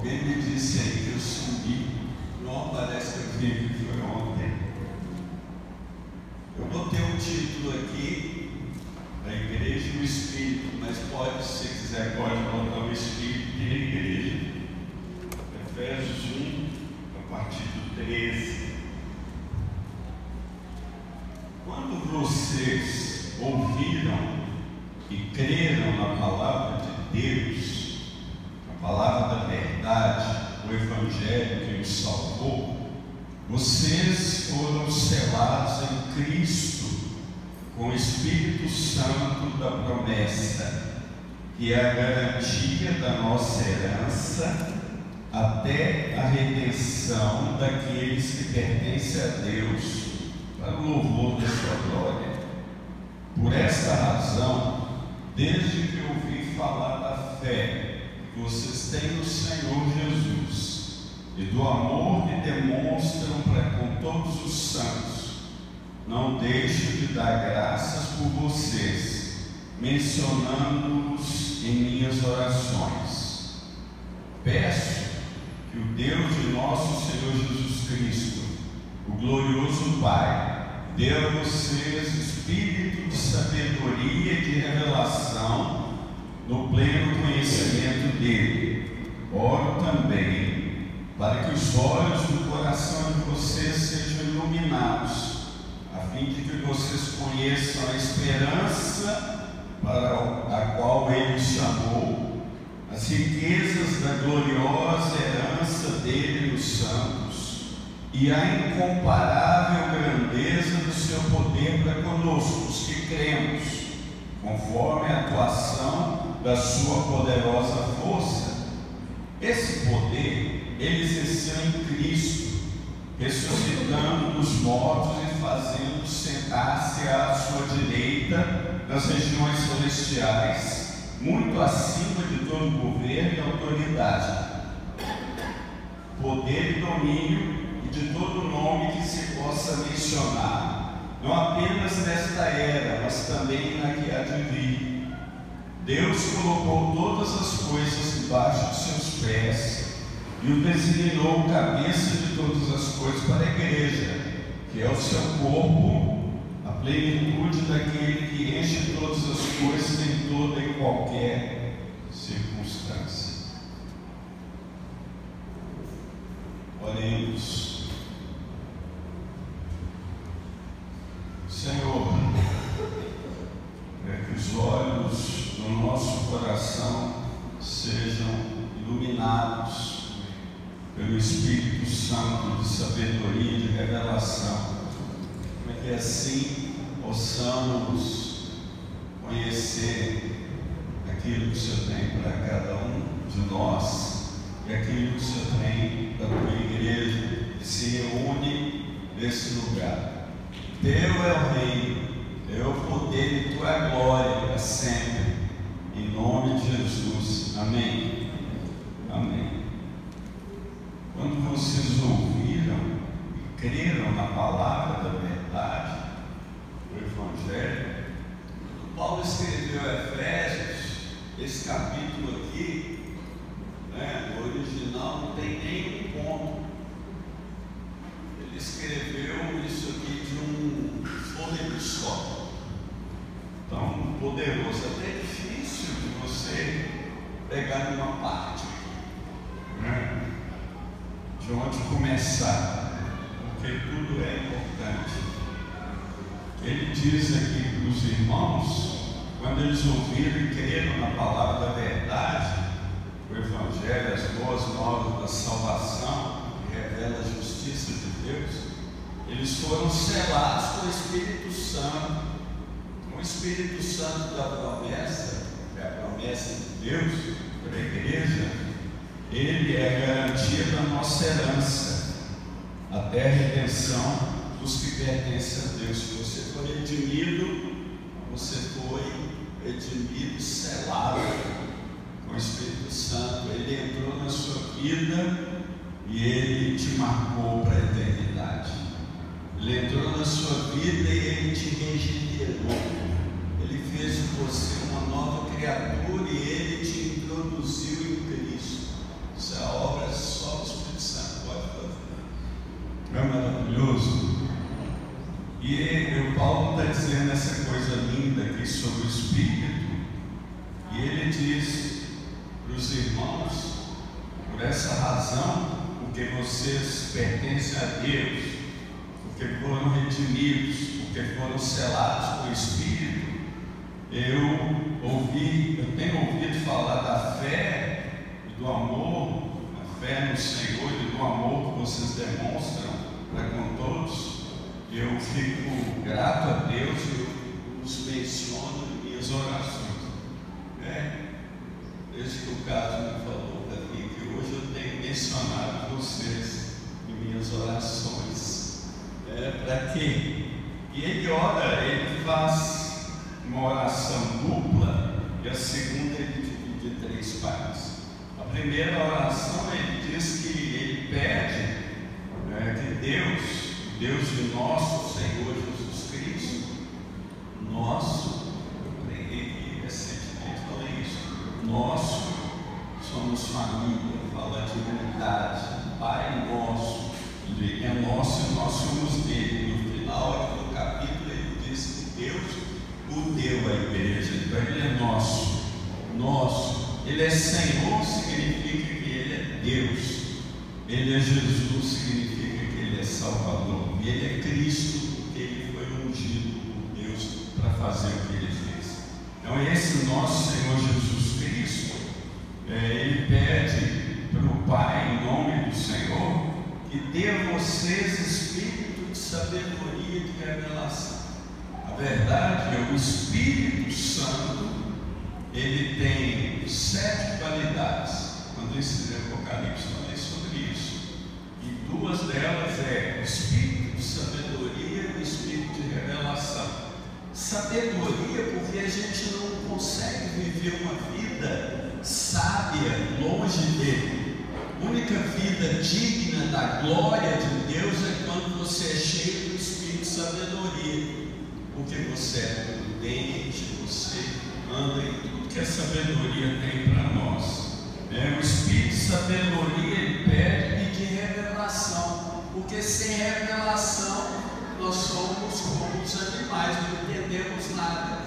Alguém me disse aí que eu sumi. Não parece que que foi ontem. Eu botei um título aqui da igreja e o Espírito, mas pode, se quiser, pode botar o Espírito e a igreja. Efésios 1, a partir do 13. Quando vocês ouviram e creram na palavra de Deus, palavra da verdade, o Evangelho que os salvou, vocês foram selados em Cristo com o Espírito Santo da promessa, que é a garantia da nossa herança até a redenção daqueles que pertencem a Deus, para o louvor da sua glória. Por esta razão, desde que ouvi falar da fé vocês têm no Senhor Jesus e do amor que demonstram para com todos os santos, não deixo de dar graças por vocês, mencionando-os em minhas orações. Peço que o Deus de nosso Senhor Jesus Cristo, o glorioso Pai, dê a vocês espírito de sabedoria e de revelação no pleno conhecimento dele. Oro também para que os olhos do coração de vocês sejam iluminados, a fim de que vocês conheçam a esperança para a qual ele chamou as riquezas da gloriosa herança dele nos santos e a incomparável grandeza do seu poder para conosco, os que cremos, conforme a atuação da sua poderosa força. Esse poder ele exerceu em Cristo, ressuscitando dos mortos e fazendo sentar-se à sua direita nas regiões celestiais muito acima de todo governo e autoridade, poder e domínio e de todo nome que se possa mencionar, não apenas nesta era, mas também na que há de vir. Deus colocou todas as coisas debaixo de seus pés e o designou cabeça de todas as coisas para a igreja, que é o seu corpo plenitude daquele que enche todas as coisas em toda e qualquer circunstância. Oremos. Senhor, é que os olhos do nosso coração sejam iluminados pelo Espírito Santo de sabedoria e de revelação, para que assim possamos conhecer aquilo que o Senhor tem para cada um de nós e aquilo que o Senhor tem para a tua igreja que se reúne nesse lugar. Teu é o reino, é o poder e tua glória para sempre. Em nome de Jesus. Amém. Amém. Quando vocês ouviram e creram na palavra da verdade, o Evangelho. Paulo escreveu Efésios, esse capítulo aqui, né, no original não tem nenhum ponto. Ele escreveu isso aqui de um fôlego só. Tão poderoso, até difícil de você pegar uma parte. Né? De onde começar, porque tudo é importante. Ele diz aqui para os irmãos, quando eles ouviram e creram na palavra da verdade, o Evangelho, as boas novas da salvação, que revela a justiça de Deus, eles foram selados com o Espírito Santo, o Espírito Santo da promessa, que é a promessa de Deus para a igreja, ele é a garantia da nossa herança, até a redenção dos que pertencem a Deus. Se você for redimido, você foi redimido selado com o Espírito Santo. Ele entrou na sua vida e ele te marcou para a eternidade. Ele entrou na sua vida e ele te regenerou. Ele fez de você uma nova criatura e ele te introduziu em Cristo. Isso é a obra só do Espírito Santo pode fazer. Não é maravilhoso? E o Paulo está dizendo essa coisa linda aqui sobre o Espírito. E ele diz para os irmãos, por essa razão, porque vocês pertencem a Deus porque foram redimidos, porque foram selados com o Espírito, eu ouvi, eu tenho ouvido falar da fé e do amor, a fé no Senhor e do amor que vocês demonstram para com todos. Eu fico grato a Deus e os menciono em minhas orações. Né? Desde que o Carlos me falou aqui que hoje eu tenho mencionado vocês em minhas orações. É, para quê? E ele ora, ele faz uma oração dupla e a segunda ele divide em três partes. A primeira oração ele diz que ele pede né, que Deus, Deus de nosso Senhor Jesus Cristo, nosso, eu preguei recentemente, falei isso, nosso, somos família, fala de unidade, Pai nosso, é nosso e nós somos dele. No final do capítulo ele diz que Deus o deu à igreja, então ele é nosso, nosso. Ele é Senhor, significa que ele é Deus. Ele é Jesus, significa que ele é Salvador. Ele é Cristo, porque ele foi ungido por Deus para fazer o que ele fez. Então, esse nosso Senhor Jesus Cristo, é, ele pede para o Pai, em nome do Senhor, que dê a vocês espírito de sabedoria e de revelação verdade é o Espírito Santo, ele tem sete qualidades. Quando eu estudei Apocalipse, falei sobre isso. E duas delas é o Espírito de sabedoria e o Espírito de revelação. Sabedoria, porque a gente não consegue viver uma vida sábia longe dele. Única vida digna da glória de Deus é quando você é cheio do Espírito de sabedoria porque você é prudente, você anda em tudo que a sabedoria tem para nós. É, o Espírito de sabedoria ele pede de revelação, porque sem revelação nós somos como os animais, não entendemos nada.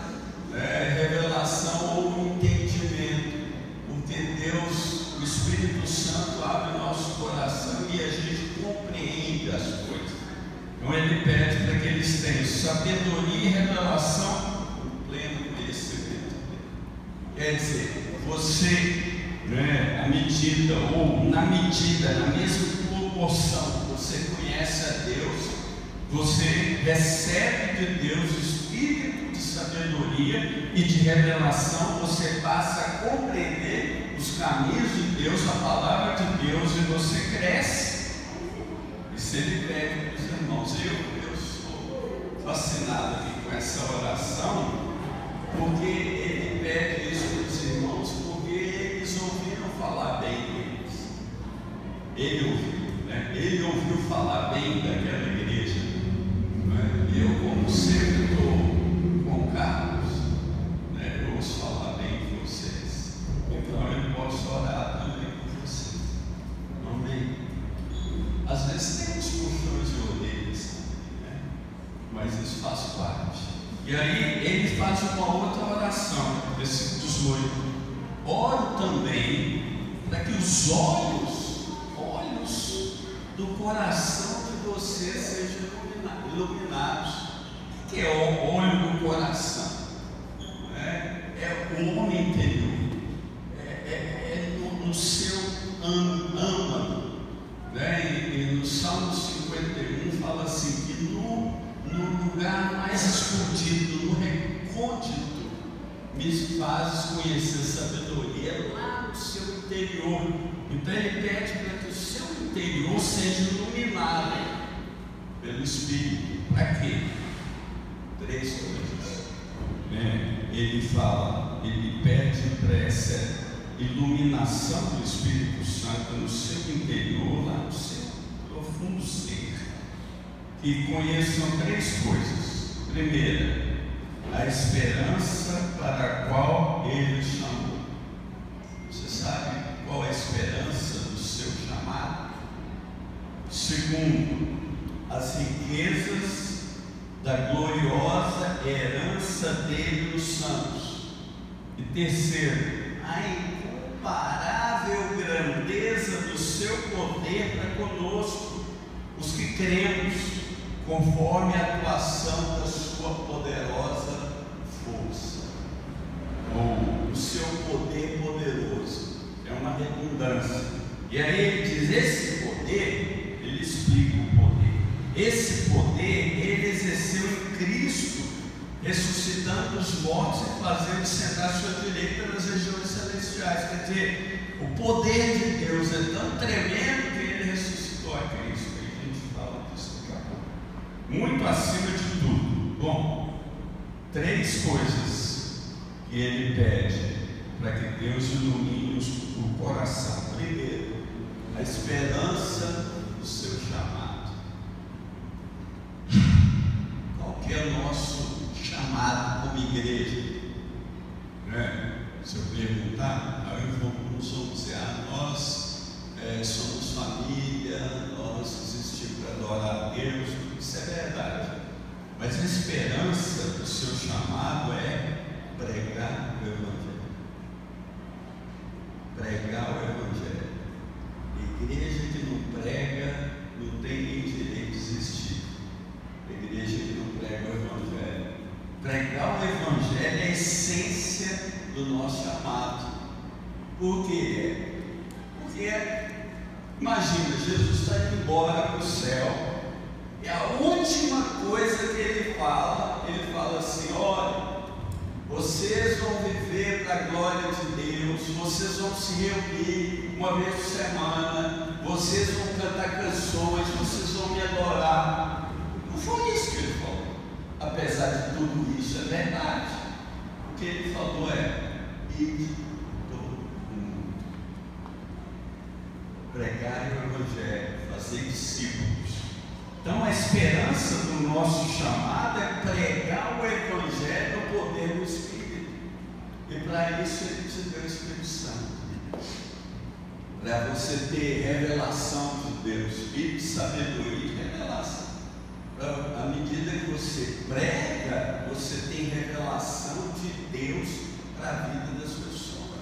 É, revelação ou entendimento, porque Deus, Espírito Santo abre o nosso coração e a gente compreende as coisas. Então ele pede para que eles tenham sabedoria e revelação no pleno conhecimento. Quer dizer, você, né, à medida, ou na medida, na mesma proporção você conhece a Deus, você recebe de Deus o espírito de sabedoria e de revelação, você passa a compreender os caminhos de Deus, a palavra de Deus, e você cresce. E se ele pede irmãos, eu, eu sou fascinado aqui com essa oração, porque ele pede isso para os irmãos, porque eles ouviram falar bem deles. Ele ouviu, né? Ele ouviu falar bem daquela igreja. Né? Eu, como sempre, estou com Carlos, né? eu ouço falar bem de vocês. Então eu posso orar também por vocês. Amém. Às vezes tem uns puxões de orelhas, né? mas isso faz parte. E aí ele faz uma outra oração, versículo 18. Oro também para que os olhos, olhos do coração de vocês sejam iluminados. O que é o olho do coração? É, é o homem interior, é, é, é no, no seu âmago né? E, e no Salmo 51 fala assim: que no, no lugar mais escondido, no recôndito, me fazes conhecer sabedoria é lá no seu interior. Então ele pede para que o seu interior seja iluminado pelo Espírito. Para quê? Três coisas. Né? Ele fala, ele pede para essa iluminação do Espírito Santo no seu interior, lá no seu profundo ser, que conheçam três coisas. Primeira, a esperança para a qual Ele chamou. Você sabe qual é a esperança do seu chamado? Segundo, as riquezas da gloriosa herança dele nos santos. E terceiro, a incomparável grandeza do seu poder para conosco, os que cremos, conforme a atuação da sua poderosa força, ou o seu poder poderoso. É uma redundância. E aí ele diz: esse poder, ele explica o poder. Esse poder ele exerceu em Cristo, ressuscitando os mortos e fazendo sentar à sua direita nas regiões celestiais. Quer dizer, o poder de Deus é tão tremendo que ele ressuscitou a Cristo. Aí a gente fala disso daqui a pouco. Muito acima de tudo. Bom, três coisas que ele pede para que Deus ilumine o coração. Primeiro, a esperança do seu chamado. Qual que é o nosso chamado como igreja? Né? Se eu perguntar, aí vamos dizer, ah, nós é, somos família, nós existimos para adorar a Deus, isso é verdade. Mas a esperança do seu chamado é pregar o Evangelho. Pregar o Evangelho. Igreja que não prega não tem nem direito de existir. Igreja que não prega o Evangelho. Pregar o Evangelho é a essência do nosso chamado. Por quê? Porque, imagina, Jesus está indo embora para o céu. E a última coisa que ele fala, ele fala assim: olha, vocês vão viver para a glória de Deus, vocês vão se reunir uma vez por semana, vocês vão cantar canções, vocês vão me adorar. Não foi isso que ele falou. Apesar de tudo isso, é verdade. Que ele falou é: ide todo mundo, pregar o Evangelho, fazer discípulos. Então a esperança do nosso chamado é pregar o Evangelho no poder do Espírito. E para isso ele te deu o Espírito Santo. Para você ter revelação de Deus, Espírito sabedoria e revelação. À medida que você prega, você tem revelação de Deus para a vida das pessoas.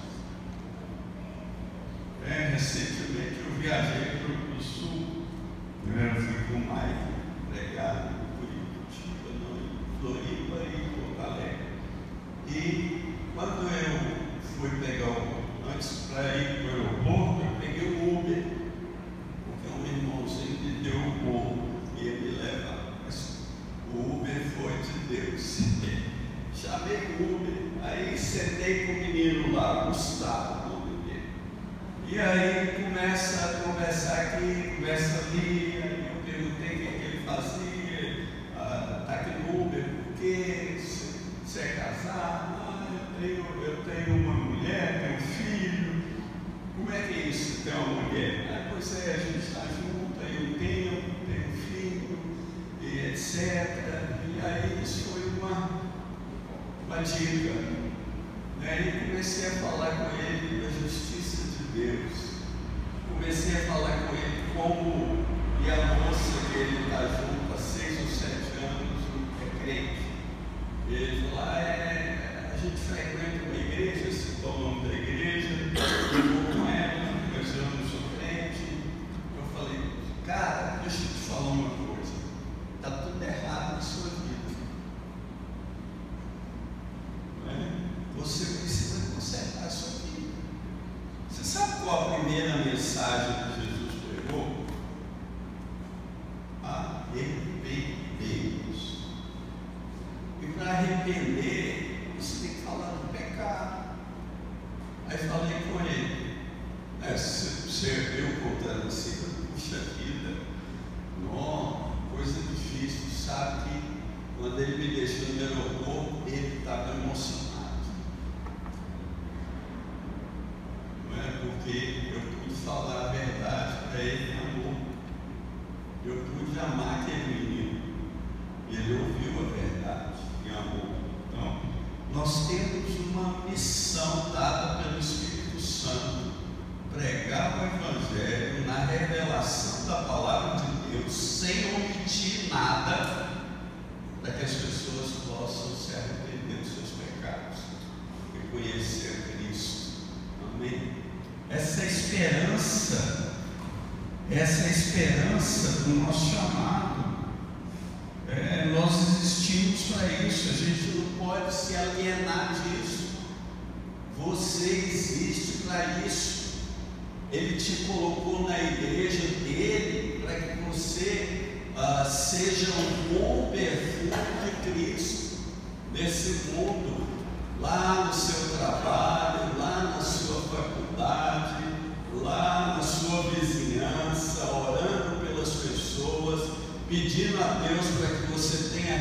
É, recentemente eu viajei para o sul eu fui com o Mike pregar em Curitiba, em Floripa e Porto Alegre. E quando eu fui pegar o. Antes para ir para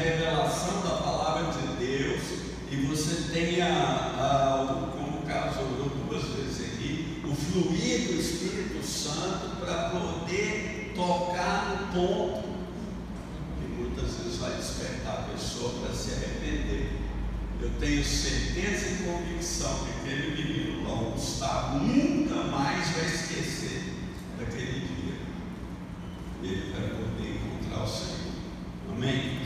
revelação da palavra de Deus e você tenha, como o Carlos orou duas vezes aqui, o fluir do Espírito Santo para poder tocar no ponto que muitas vezes vai despertar a pessoa para se arrepender. Eu tenho certeza e convicção que aquele menino lá, o Gustavo, nunca mais vai esquecer daquele dia. Ele vai poder encontrar o Senhor. Amém?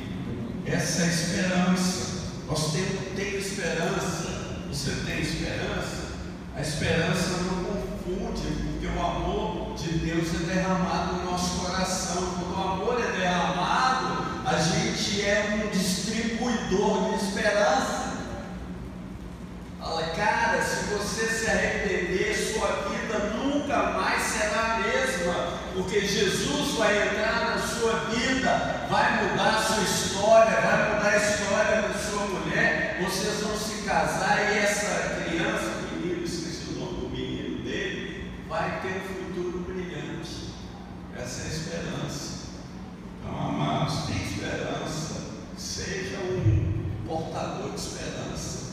Essa é a esperança. Nós temos, temos esperança. Você tem esperança? A esperança não confunde, porque o amor de Deus é derramado no nosso coração. Quando o amor é derramado, a gente é um distribuidor de esperança. Fala, cara, se você se arrepender, sua vida nunca mais será a mesma, porque Jesus vai entrar na sua vida, vai mudar a sua história, vai mudar a história da sua mulher, vocês vão se casar e essa criança, menino, esqueci o nome do menino dele, vai ter um futuro brilhante. Essa é a esperança. Então, amados, tem esperança. Seja um portador de esperança.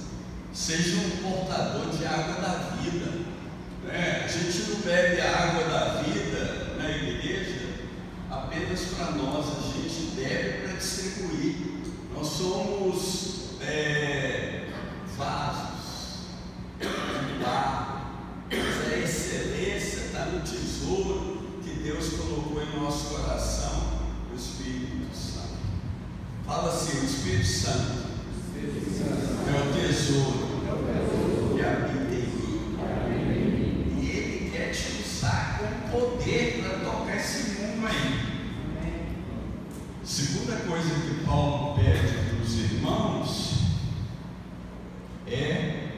Seja um portador de água da vida. É, a gente não bebe a água da vida na igreja apenas para nós, a gente bebe para distribuir. Nós somos é, vasos de barro, mas a excelência está no tesouro que Deus colocou em nosso coração, o Espírito Santo. Fala assim: o Espírito Santo é o tesouro que habita em mim. E Ele quer te usar com poder para tocar esse mundo aí. Segunda coisa que Paulo pede para os irmãos é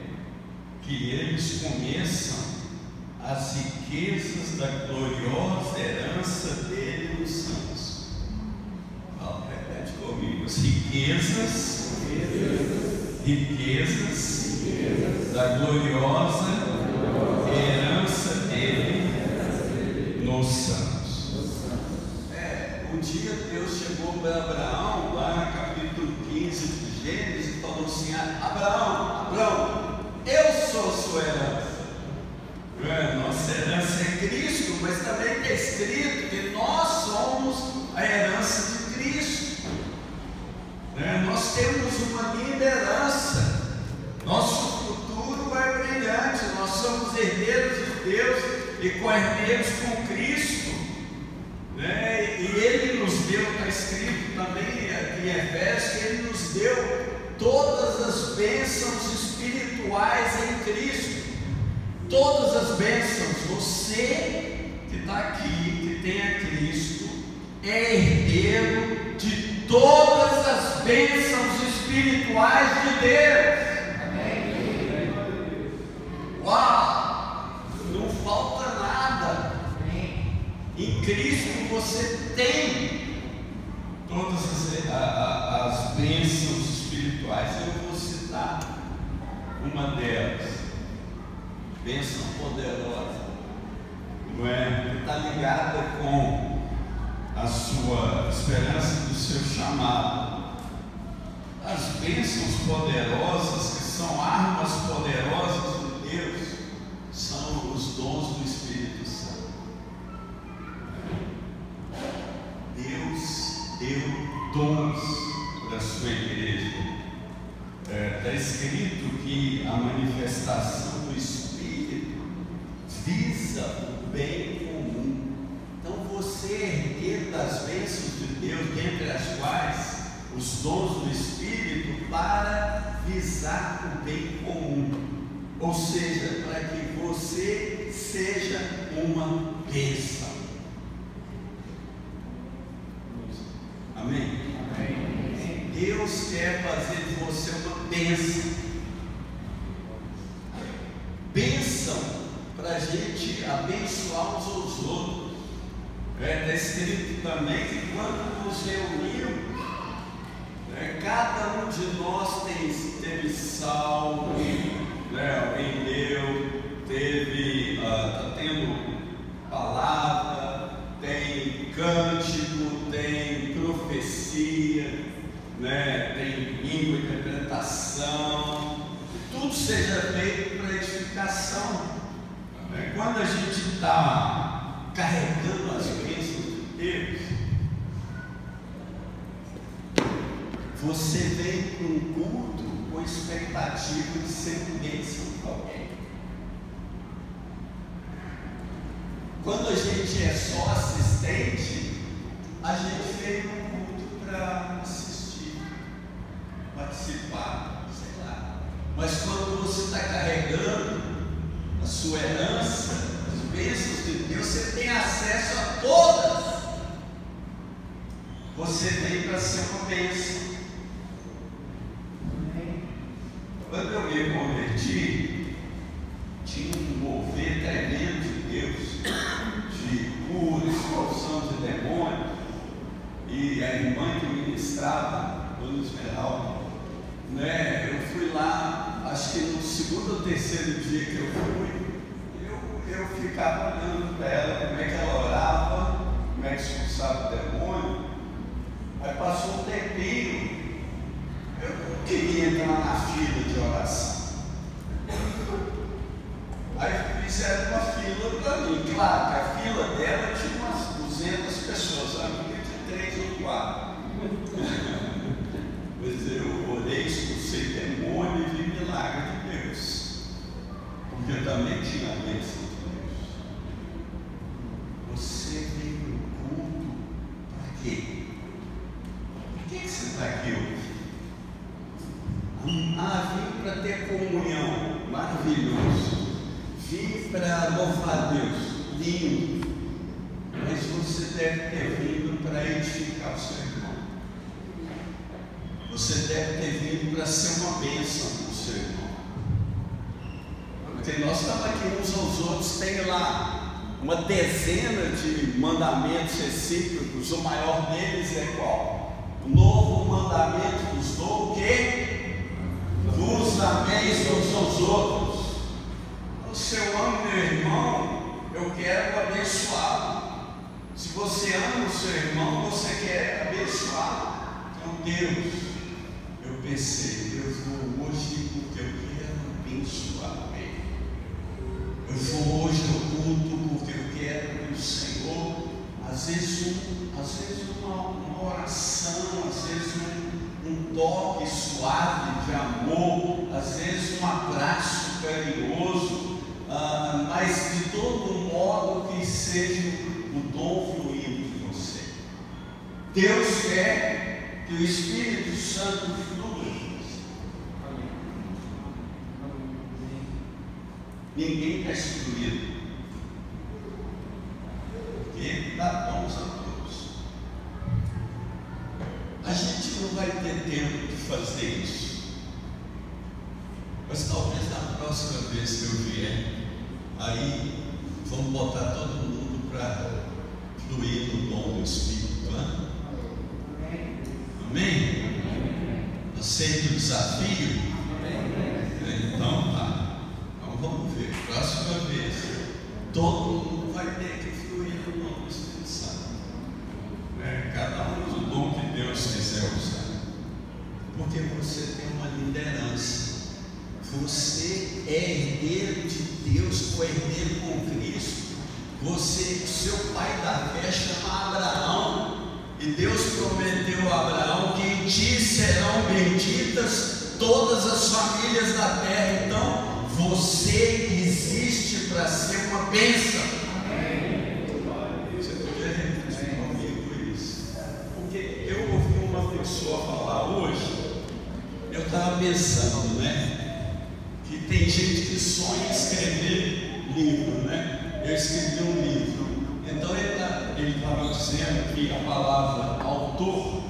que eles conheçam as riquezas da gloriosa herança dele nos santos. Fala, repete comigo. As riquezas, riquezas, da gloriosa herança dele nos santos. É, um dia Deus chegou para Abraão, lá no capítulo 15 de Gênesis, e falou assim: Abraão, Abraão, eu sou sua herança. É, nossa herança é Cristo, mas também está escrito que nós somos a herança de Cristo. É, nós temos uma linda herança. Nosso futuro é brilhante. Nós somos herdeiros de Deus e co-herdeiros com Cristo. Né? E Ele nos deu, está escrito também em Efésios, que Ele nos deu todas as bênçãos espirituais em Cristo. Todas as bênçãos. Você que está aqui, que tem a Cristo, é herdeiro de todas as bênçãos espirituais de Deus. Uau! Não falta nada. Em Cristo você tem todas as, as bênçãos espirituais. Eu vou citar uma delas. Bênção poderosa. Não é? Está ligada com a sua esperança do seu chamado. As bênçãos poderosas, que são armas poderosas de Deus, são os dons do deu dons para sua igreja. Está é, tá escrito que a manifestação do Espírito visa o bem comum. Então você é herdeiro das bênçãos de Deus, dentre as quais os dons do Espírito para visar o bem comum, ou seja, para que você seja uma bênção. Amém? Amém? Deus quer fazer de você uma bênção. Bênção para a gente abençoar aos outros. É, está escrito também deles é qual? O novo mandamento nos dou o quê? vos ameis uns aos outros. Se eu amo meu irmão, eu quero abençoá-lo. Se você ama o seu irmão, você quer abençoá-lo. Então, Deus, eu pensei, eu vou hoje porque eu quero abençoar ele. Eu vou hoje ao culto porque eu quero que o Senhor, às vezes, um, às vezes uma, uma oração, às vezes um um toque suave de amor, às vezes um abraço carinhoso, ah, mas de todo modo que seja o dom fluindo de você. Deus quer que o Espírito Santo flua em você. Ninguém está excluído. Dons a todos. A gente não vai ter tempo de fazer isso. Mas talvez na próxima vez que eu vier, aí vamos botar todo mundo para fluir no dom do Espírito. Né? Amém? Aceita o desafio? Então tá. Então vamos ver. Próxima vez, todo mundo vai ter que fluir no dom do Espírito Santo. É, cada um do dom que Deus quiser usar. Porque você tem uma liderança. Você é herdeiro de Deus, co-herdeiro com Cristo. Você, seu pai da fé chama Abraão. E Deus prometeu a Abraão que em ti serão benditas todas as famílias da terra. Então, você existe para ser uma bênção. pessoa falar pensando, né? Tem gente que sonha escrever livro, né? Eu escrevi um livro. Então ele estava tá, dizendo que a palavra autor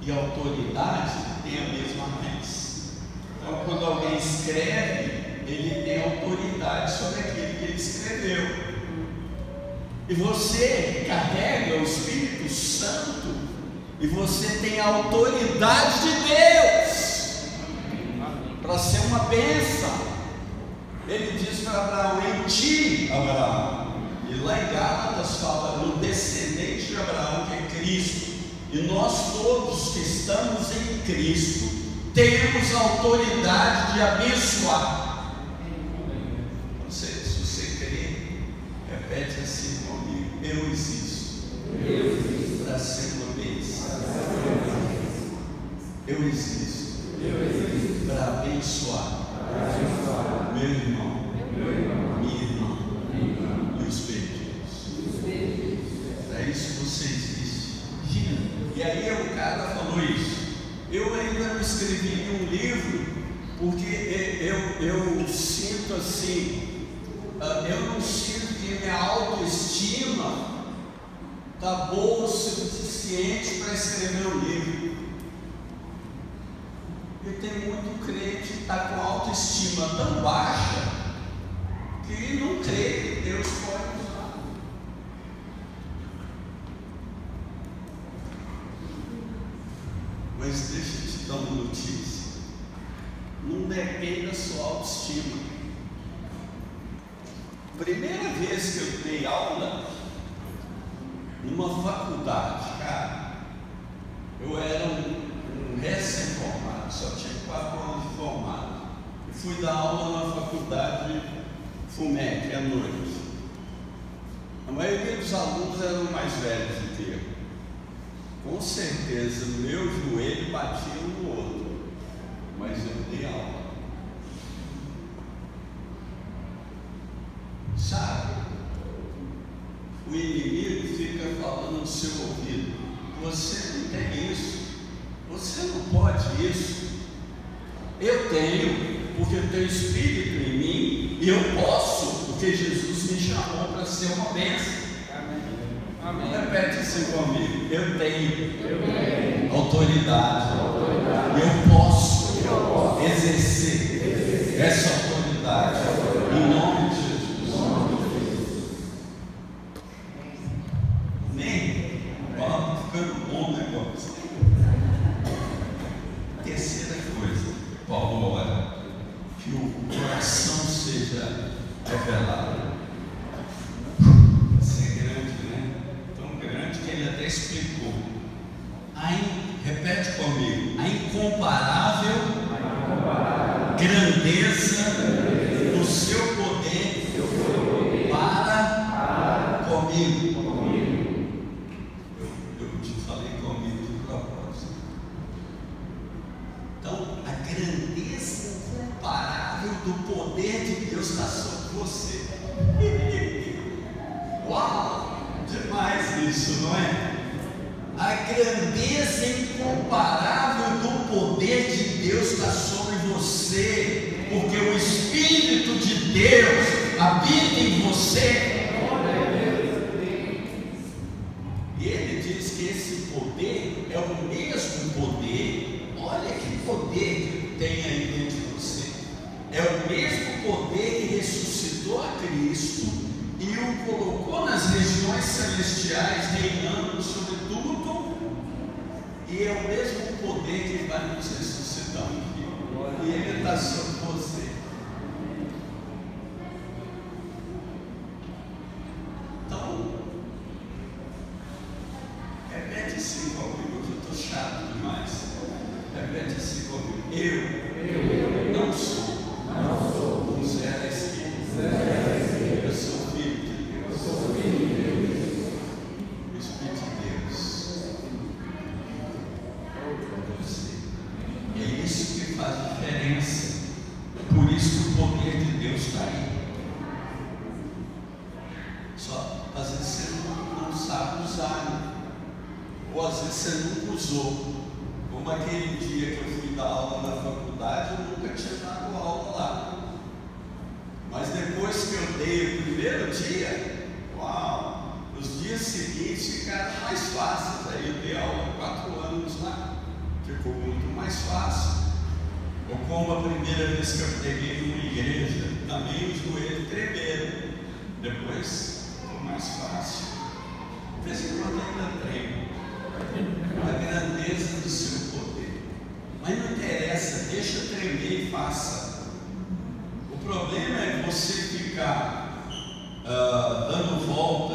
e autoridade tem a mesma raiz. Então quando alguém escreve, ele tem autoridade sobre aquilo que ele escreveu. E você carrega o Espírito Santo e você tem a autoridade de Deus para ser uma bênção. Ele diz para Abraão: em ti, Abraão. E lá em Gálatas fala no descendente de Abraão, que é Cristo. E nós todos que estamos em Cristo temos a autoridade de abençoar. Você, se você crê, repete assim comigo: Eu existo. Eu existo para ser uma bênção. Eu existo. Eu existo para abençoar. Para abençoar. Meu irmão. Meu irmão. Minha irmã. Minha irmã. E os perdidos. É isso que você existe. E aí o cara falou isso. Eu ainda não escrevi um livro porque eu, eu sinto assim, ah, eu não sinto que minha autoestima está boa o suficiente para escrever um livro. E tem muito crente que está com autoestima tão baixa que não crê que Deus pode usar. Mas deixa eu te dar uma notícia. Não depende da sua autoestima. Primeira vez que eu dei aula numa faculdade, cara, eu era um, um recém-formado, só tinha quatro anos de formado. E fui dar aula na faculdade FUMEC à noite. A maioria dos alunos eram mais velhos do que eu. Com certeza, meu joelho batia um no outro, mas eu dei aula. Sabe? O inimigo fica falando no seu ouvido: você não tem isso, você não pode isso. Eu tenho, porque eu tenho Espírito em mim, e eu posso, porque Jesus me chamou para ser uma bênção. Amém. Repete assim comigo: eu tenho, eu tenho autoridade, autoridade. Eu, posso incomparável do poder de Deus está sobre você, porque o Espírito de Deus habita em você. E ele diz que esse poder é o mesmo poder, olha que poder que tem aí dentro de você, é o mesmo seguintes ficaram mais fáceis. Aí eu dei aula quatro anos lá, ficou muito mais fácil. Ou como a primeira vez que eu preguei numa igreja, também os joelhos tremeram. Depois ficou mais fácil. De vez em quando ainda tremo. A grandeza do seu poder. Mas não interessa, deixa tremer e faça. O problema é você ficar uh, dando volta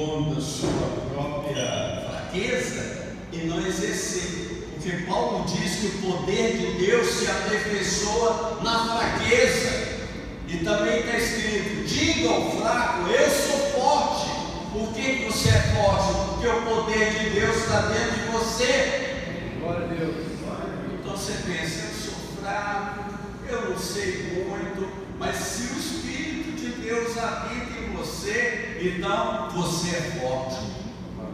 torno da sua própria fraqueza e não exercer. Porque Paulo diz que o poder de Deus se aperfeiçoa na fraqueza. E também está escrito: diga ao fraco, eu sou forte. Por que você é forte? Porque o poder de Deus está dentro de você. Glória a Deus. Então você pensa, eu sou fraco, eu não sei muito, mas se o Espírito de Deus habita você, então você é forte.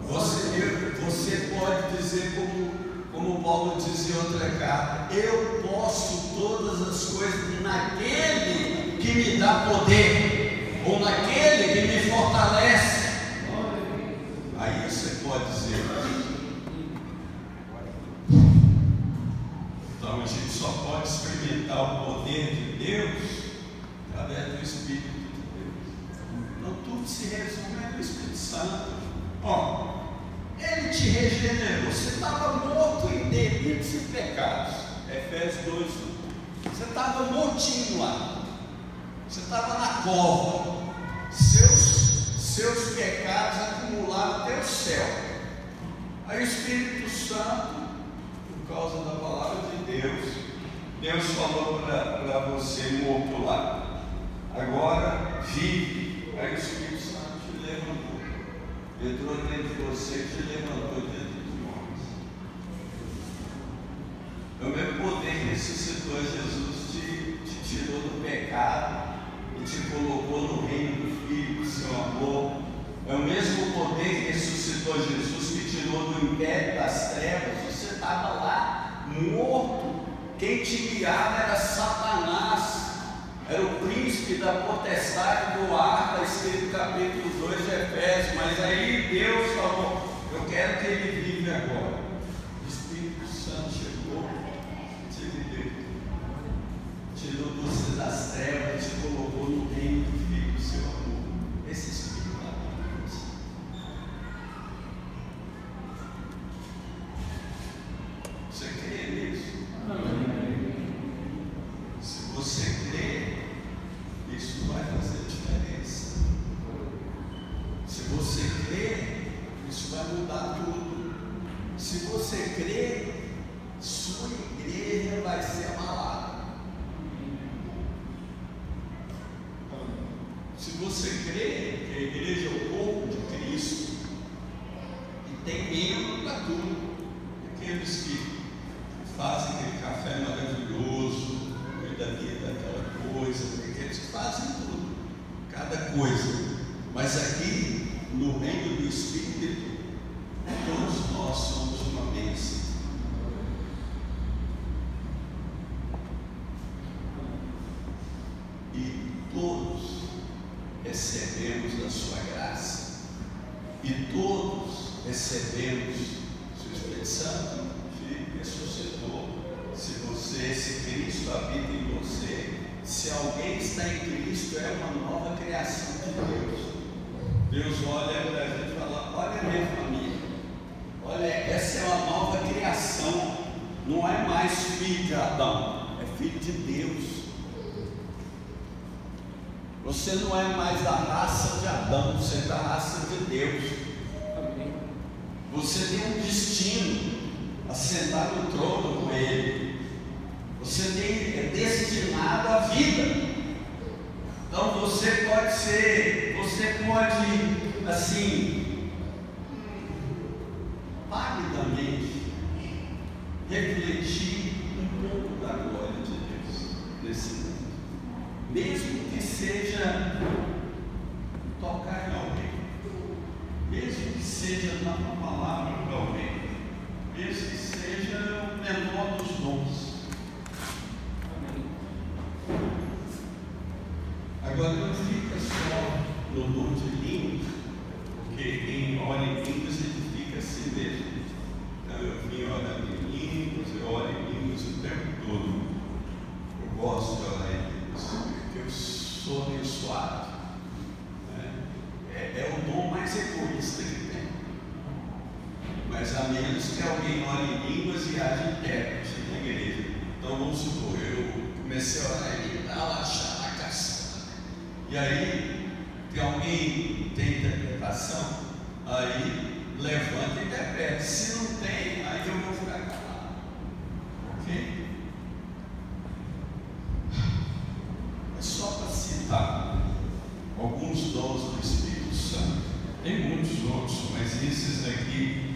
Você, você pode dizer como como Paulo diz em outra carta, eu posso todas as coisas naquele que me dá poder, ou naquele que me fortalece. Aí você pode dizer. Então a gente só pode experimentar o poder de Deus através do Espírito tudo se resume no Espírito Santo. Ó, ele te regenerou. Você estava morto em delitos e pecados. Efésios 2. Você estava mortinho lá. Você estava na cova. Seus, seus pecados acumularam até o céu. Aí o Espírito Santo, por causa da palavra de Deus, Deus falou para você morto lá. Agora vive. Aí o Espírito Santo te levantou entrou dentro de você e te levantou dentro de nós. É o mesmo poder que ressuscitou Jesus te, te tirou do pecado e te colocou no reino do Filho, do seu amor. É o mesmo poder que ressuscitou Jesus, que tirou do império das trevas. Você estava lá, morto. Quem te guiava era Satanás era o príncipe da potestade do ar, está escrito no capítulo 2 de Efésios, mas aí Deus falou, eu quero que ele vive agora. O Espírito Santo chegou, te libertou, tirou você das trevas, te colocou no reino do Filho do seu amor. Esse Espírito lá você. Você crê nisso? Amém. Se você crê, isso vai fazer diferença. Se você crê, isso vai mudar tudo. Se você crê, sua igreja vai ser abalada. Se você crê que a igreja é o corpo de Cristo e tem membro para tudo, aqueles que fazem aquele café maravilhoso, cuida daquela coisa, aqueles que fazem tudo, cada coisa. Mas aqui, no reino do Espírito, todos nós somos uma bênção. E todos recebemos da sua graça. E todos recebemos o Espírito Santo, Filho, ressuscitou. Se você, se Cristo habita em você, se alguém está em Cristo, é uma nova criação de Deus. Deus olha para a gente e fala: Olha minha família, olha, essa é uma nova criação. Não é mais filho de Adão, é filho de Deus. Você não é mais da raça de Adão, você é da raça de Deus. Você tem um destino a trono com Ele. Você tem, é destinado à vida. Então você pode ser, você pode, assim,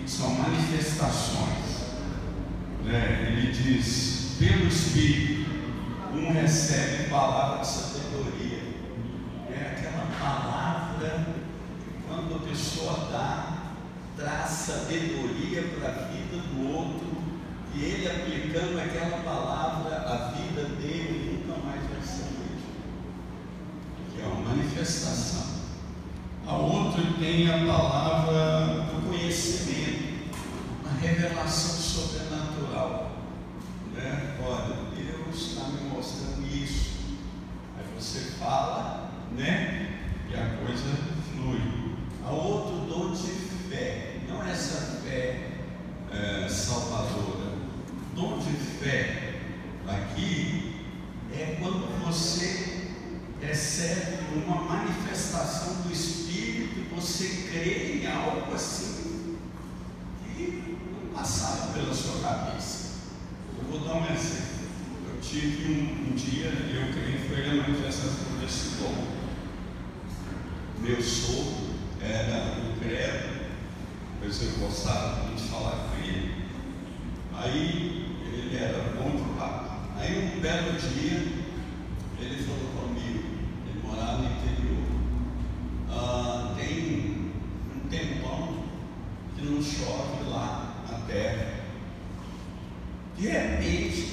são manifestações. Né? Ele diz, pelo Espírito, um recebe palavra de sabedoria. É aquela palavra que quando a pessoa dá, traz sabedoria para a vida do outro, e ele aplicando aquela palavra, a vida dele nunca mais vai ser a. Que é uma manifestação. A outra tem a palavra chove lá na terra. De repente,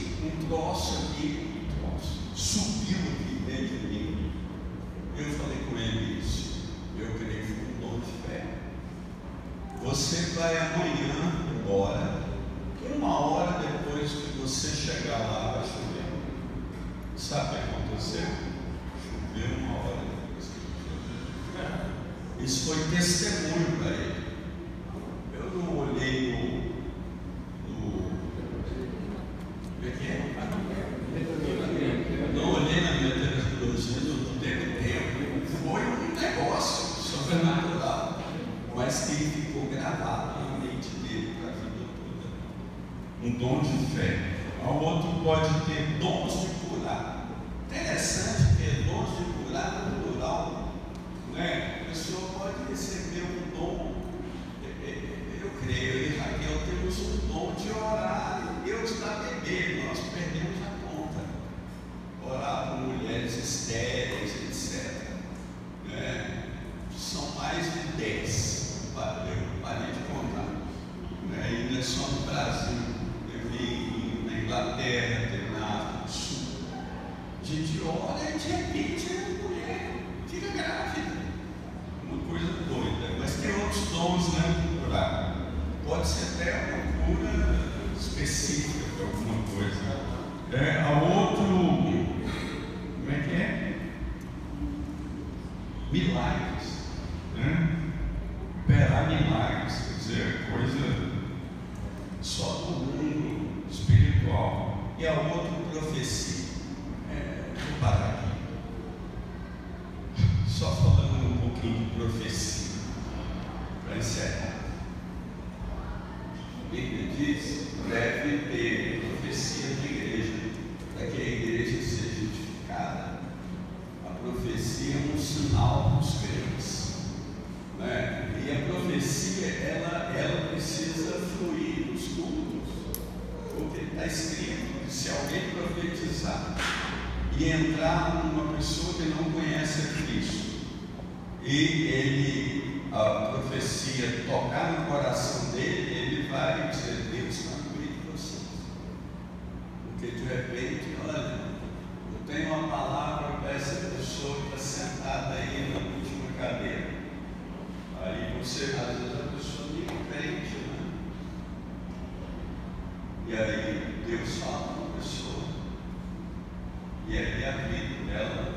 E é aí a vida dela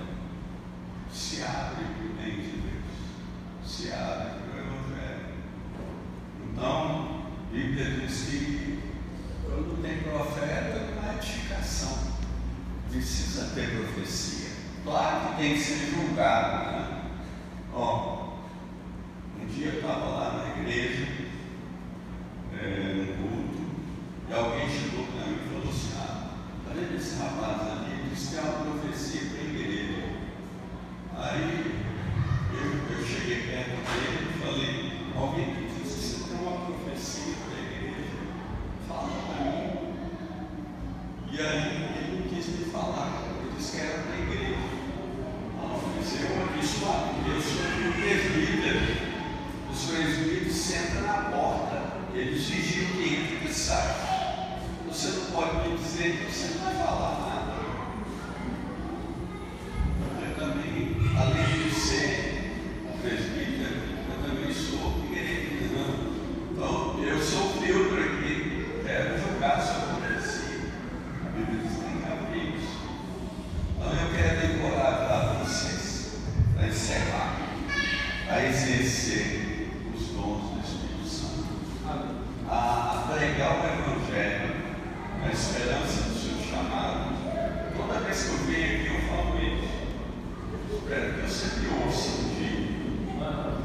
se abre para o bem de Deus, se abre para o Evangelho. Então, a Bíblia diz que quando tem profeta, há edificação. Precisa ter profecia. Claro que tem que ser julgado, pregar o Evangelho, a esperança do seu chamado, toda vez que eu venho aqui eu falo isso. Espero que eu sempre ouça um dia.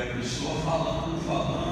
A pessoa falando, falando.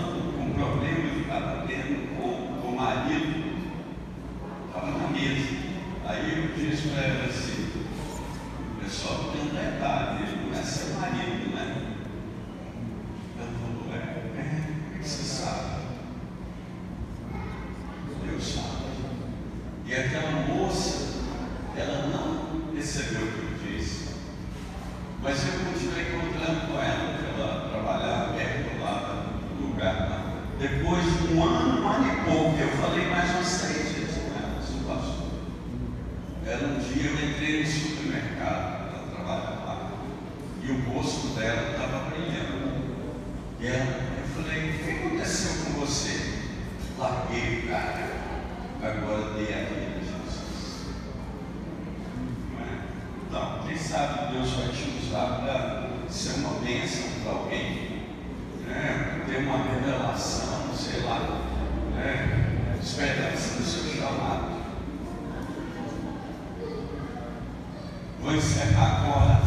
sabe Deus vai te usar para ser uma bênção para alguém, né? ter uma revelação, sei lá, né? esperança do seu chamado. Vou encerrar agora.